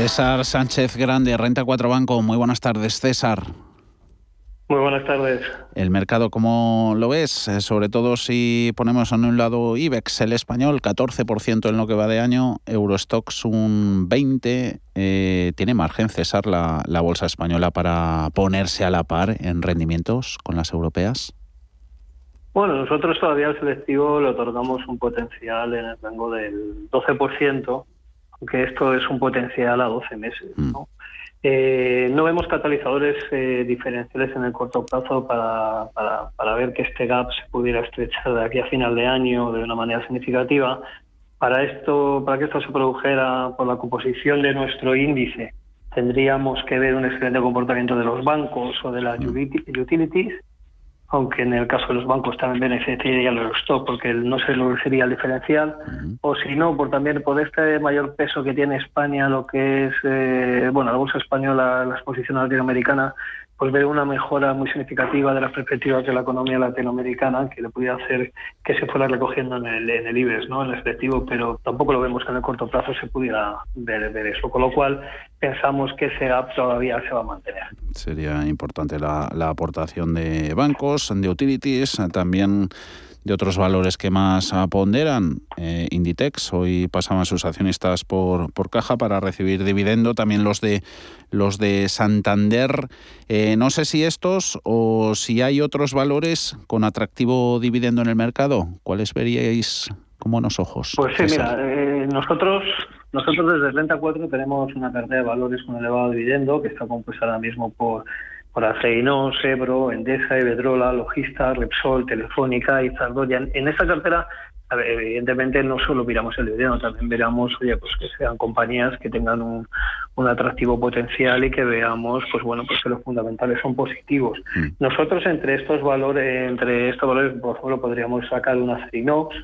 César Sánchez Grande, Renta 4 Banco. Muy buenas tardes, César. Muy buenas tardes. El mercado, ¿cómo lo ves? Eh, sobre todo si ponemos en un lado IBEX, el español, 14% en lo que va de año, Eurostox un 20%. Eh, ¿Tiene margen, César, la, la bolsa española para ponerse a la par en rendimientos con las europeas? Bueno, nosotros todavía al selectivo le otorgamos un potencial en el rango del 12%, aunque esto es un potencial a 12 meses. ¿no? Eh, no vemos catalizadores eh, diferenciales en el corto plazo para, para, ver que este gap se pudiera estrechar de aquí a final de año de una manera significativa. Para esto, para que esto se produjera por la composición de nuestro índice, tendríamos que ver un excelente comportamiento de los bancos o de las utilities aunque en el caso de los bancos también beneficiaría los stock porque no se sería el diferencial, o si no, por también por este mayor peso que tiene España, lo que es, eh, bueno, la bolsa española, la exposición latinoamericana, pues ver una mejora muy significativa de las perspectivas de la economía latinoamericana que le pudiera hacer que se fuera recogiendo en el, en el IBEX, ¿no? en el efectivo, pero tampoco lo vemos que en el corto plazo se pudiera ver, ver eso, con lo cual pensamos que ese gap todavía se va a mantener. Sería importante la, la aportación de bancos, de utilities, también de otros valores que más ponderan. Eh, Inditex hoy pasaban sus accionistas por, por caja para recibir dividendo, también los de los de Santander. Eh, no sé si estos o si hay otros valores con atractivo dividendo en el mercado. ¿Cuáles veríais con buenos ojos? Pues sí, mira, eh, nosotros nosotros desde Renta 4 tenemos una cartera de valores con elevado dividendo que está compuesta ahora mismo por por Aceinón, Sebro, Endesa, Iberdrola, Logista, Repsol, Telefónica y Zardoya. En esta cartera, evidentemente, no solo miramos el dividendo, también miramos, oye, pues que sean compañías que tengan un, atractivo potencial y que veamos, pues bueno, pues que los fundamentales son positivos. Mm. Nosotros entre estos valores, entre estos valores, por ejemplo, podríamos sacar una Acerinox,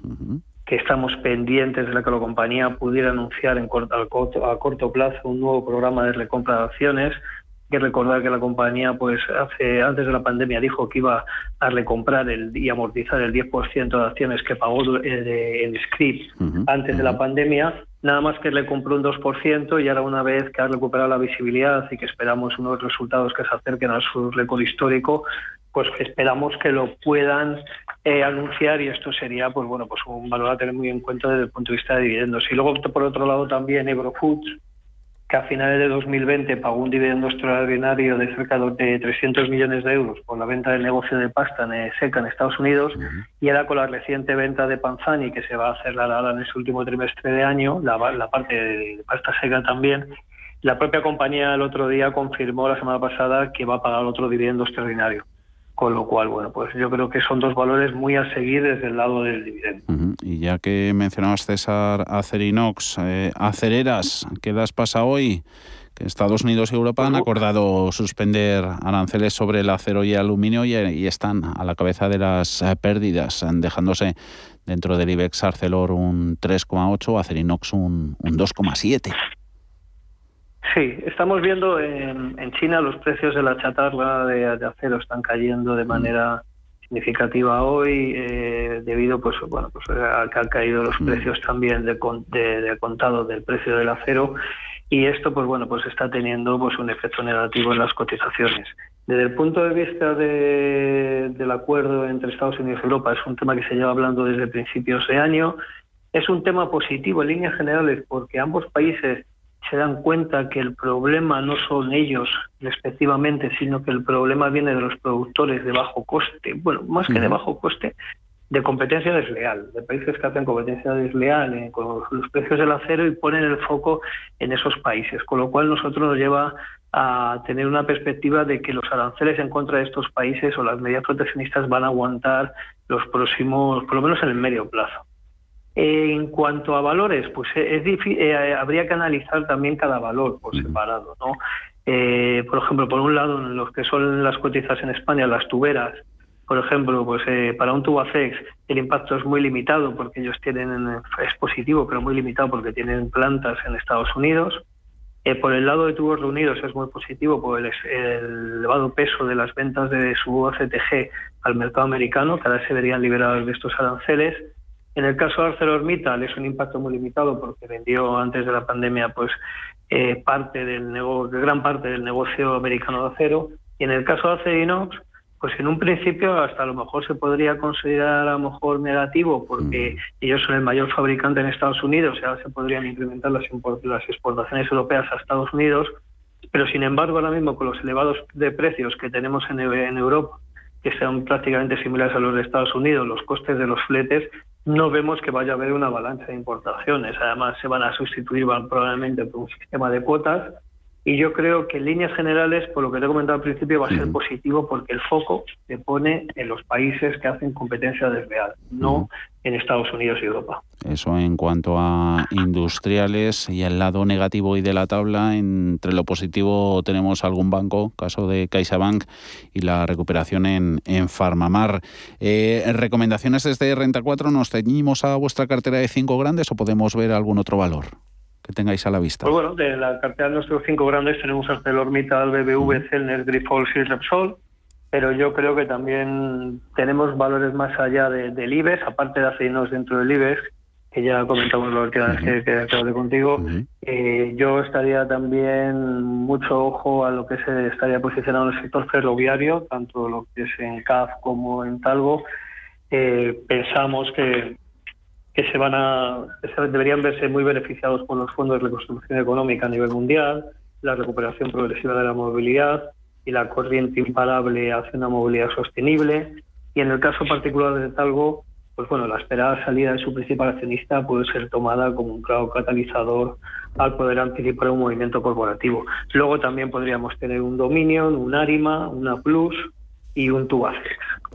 que estamos pendientes de la que la compañía pudiera anunciar en corto, a corto plazo un nuevo programa de recompra de acciones que recordar que la compañía, pues hace antes de la pandemia, dijo que iba a recomprar el, y amortizar el 10% de acciones que pagó eh, en script antes de la pandemia. Nada más que le compró un 2% y ahora una vez que ha recuperado la visibilidad y que esperamos unos resultados que se acerquen a su récord histórico, pues esperamos que lo puedan eh, anunciar y esto sería pues bueno pues un valor a tener muy en cuenta desde el punto de vista de dividendos. Y luego por otro lado también Eurofoods, que a finales de 2020 pagó un dividendo extraordinario de cerca de 300 millones de euros por la venta del negocio de pasta en seca en Estados Unidos y ahora con la reciente venta de Panzani que se va a hacer ahora en ese último trimestre de año, la, la parte de pasta seca también, la propia compañía el otro día confirmó la semana pasada que va a pagar otro dividendo extraordinario. Con lo cual, bueno, pues yo creo que son dos valores muy a seguir desde el lado del dividendo. Y ya que mencionabas, César, Acerinox, eh, Acereras, ¿qué das pasa hoy? Que Estados Unidos y Europa han acordado suspender aranceles sobre el acero y el aluminio y, están a la cabeza de las eh, pérdidas, dejándose dentro del IBEX Arcelor un 3,8, Acerinox un, un 2,7. Sí, estamos viendo en, China los precios de la chatarra de, acero están cayendo de mm. Significativa hoy eh, debido pues bueno pues a que han caído los mm. precios también de, de, contado del precio del acero y esto pues bueno pues está teniendo pues un efecto negativo en las cotizaciones desde el punto de vista del acuerdo entre Estados Unidos y Europa es un tema que se lleva hablando desde principios de año es un tema positivo en líneas generales porque ambos países se dan cuenta que el problema no son ellos respectivamente, sino que el problema viene de los productores de bajo coste, bueno, más que de bajo coste, de competencia desleal, de países que hacen competencia desleal eh, con los precios del acero y ponen el foco en esos países, con lo cual nosotros nos lleva a tener una perspectiva de que los aranceles en contra de estos países o las medidas proteccionistas van a aguantar los próximos, por lo menos en el medio plazo. En cuanto a valores, pues eh, es difícil, eh, habría que analizar también cada valor por separado, ¿no? Eh, por ejemplo, por un lado, en los que son las cotizas en España, las tuberas, por ejemplo, pues para un Tubacex el impacto es muy limitado porque ellos tienen, es positivo, pero muy limitado porque tienen plantas en Estados Unidos. por el lado de tubos reunidos es muy positivo por el, elevado peso de las ventas de su OCTG al mercado americano, que ahora se verían liberados de estos aranceles En el caso de ArcelorMittal es un impacto muy limitado porque vendió antes de la pandemia pues eh, parte del negocio, gran parte del negocio americano de acero. Y en el caso de Acerinox, pues en un principio hasta a lo mejor se podría considerar a lo mejor negativo porque mm. ellos son el mayor fabricante en Estados Unidos y ahora se podrían incrementar las, las exportaciones europeas a Estados Unidos. Pero sin embargo ahora mismo con los elevados de precios que tenemos en, en Europa que sean prácticamente similares a los de Estados Unidos, los costes de los fletes, no vemos que vaya a haber una avalancha de importaciones. Además, se van a sustituir probablemente por un sistema de cuotas y yo creo que en líneas generales, por lo que te he comentado al principio, va a ser positivo porque el foco se pone en los países que hacen competencia desleal, no en Estados Unidos y Europa. Eso en cuanto a industriales y el lado negativo y de la tabla, entre lo positivo tenemos algún banco, caso de CaixaBank y la recuperación en, en Farmamar. Eh, ¿Recomendaciones desde Renta 4? ¿Nos ceñimos a vuestra cartera de cinco grandes o podemos ver algún otro valor? Que tengáis a la vista? Pues bueno, de la cartera de nuestros cinco grandes tenemos ArcelorMittal, BBV, Celner, Grifols y Repsol, pero yo creo que también tenemos valores más allá del IBEX, aparte de aceinos dentro del IBEX, que ya comentamos lo que, uh que, contigo. Eh, yo estaría también mucho ojo a lo que se estaría posicionado en el sector ferroviario, tanto lo que es en CAF como en Talgo. Eh, pensamos que que se van a deberían verse muy beneficiados por los fondos de reconstrucción económica a nivel mundial, la recuperación progresiva de la movilidad y la corriente imparable hacia una movilidad sostenible. Y en el caso particular de Talgo, pues bueno, la esperada salida de su principal accionista puede ser tomada como un claro catalizador al poder anticipar un movimiento corporativo. Luego también podríamos tener un Dominion, un Arima, una Plus y un Tubacex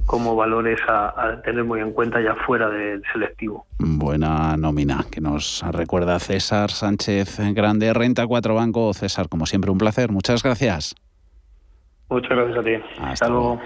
como valores a, tener muy en cuenta ya fuera del selectivo. Buena nómina que nos recuerda César Sánchez Grande, Renta 4 Banco. César, como siempre, un placer. Muchas gracias. Muchas gracias a ti. Hasta, luego.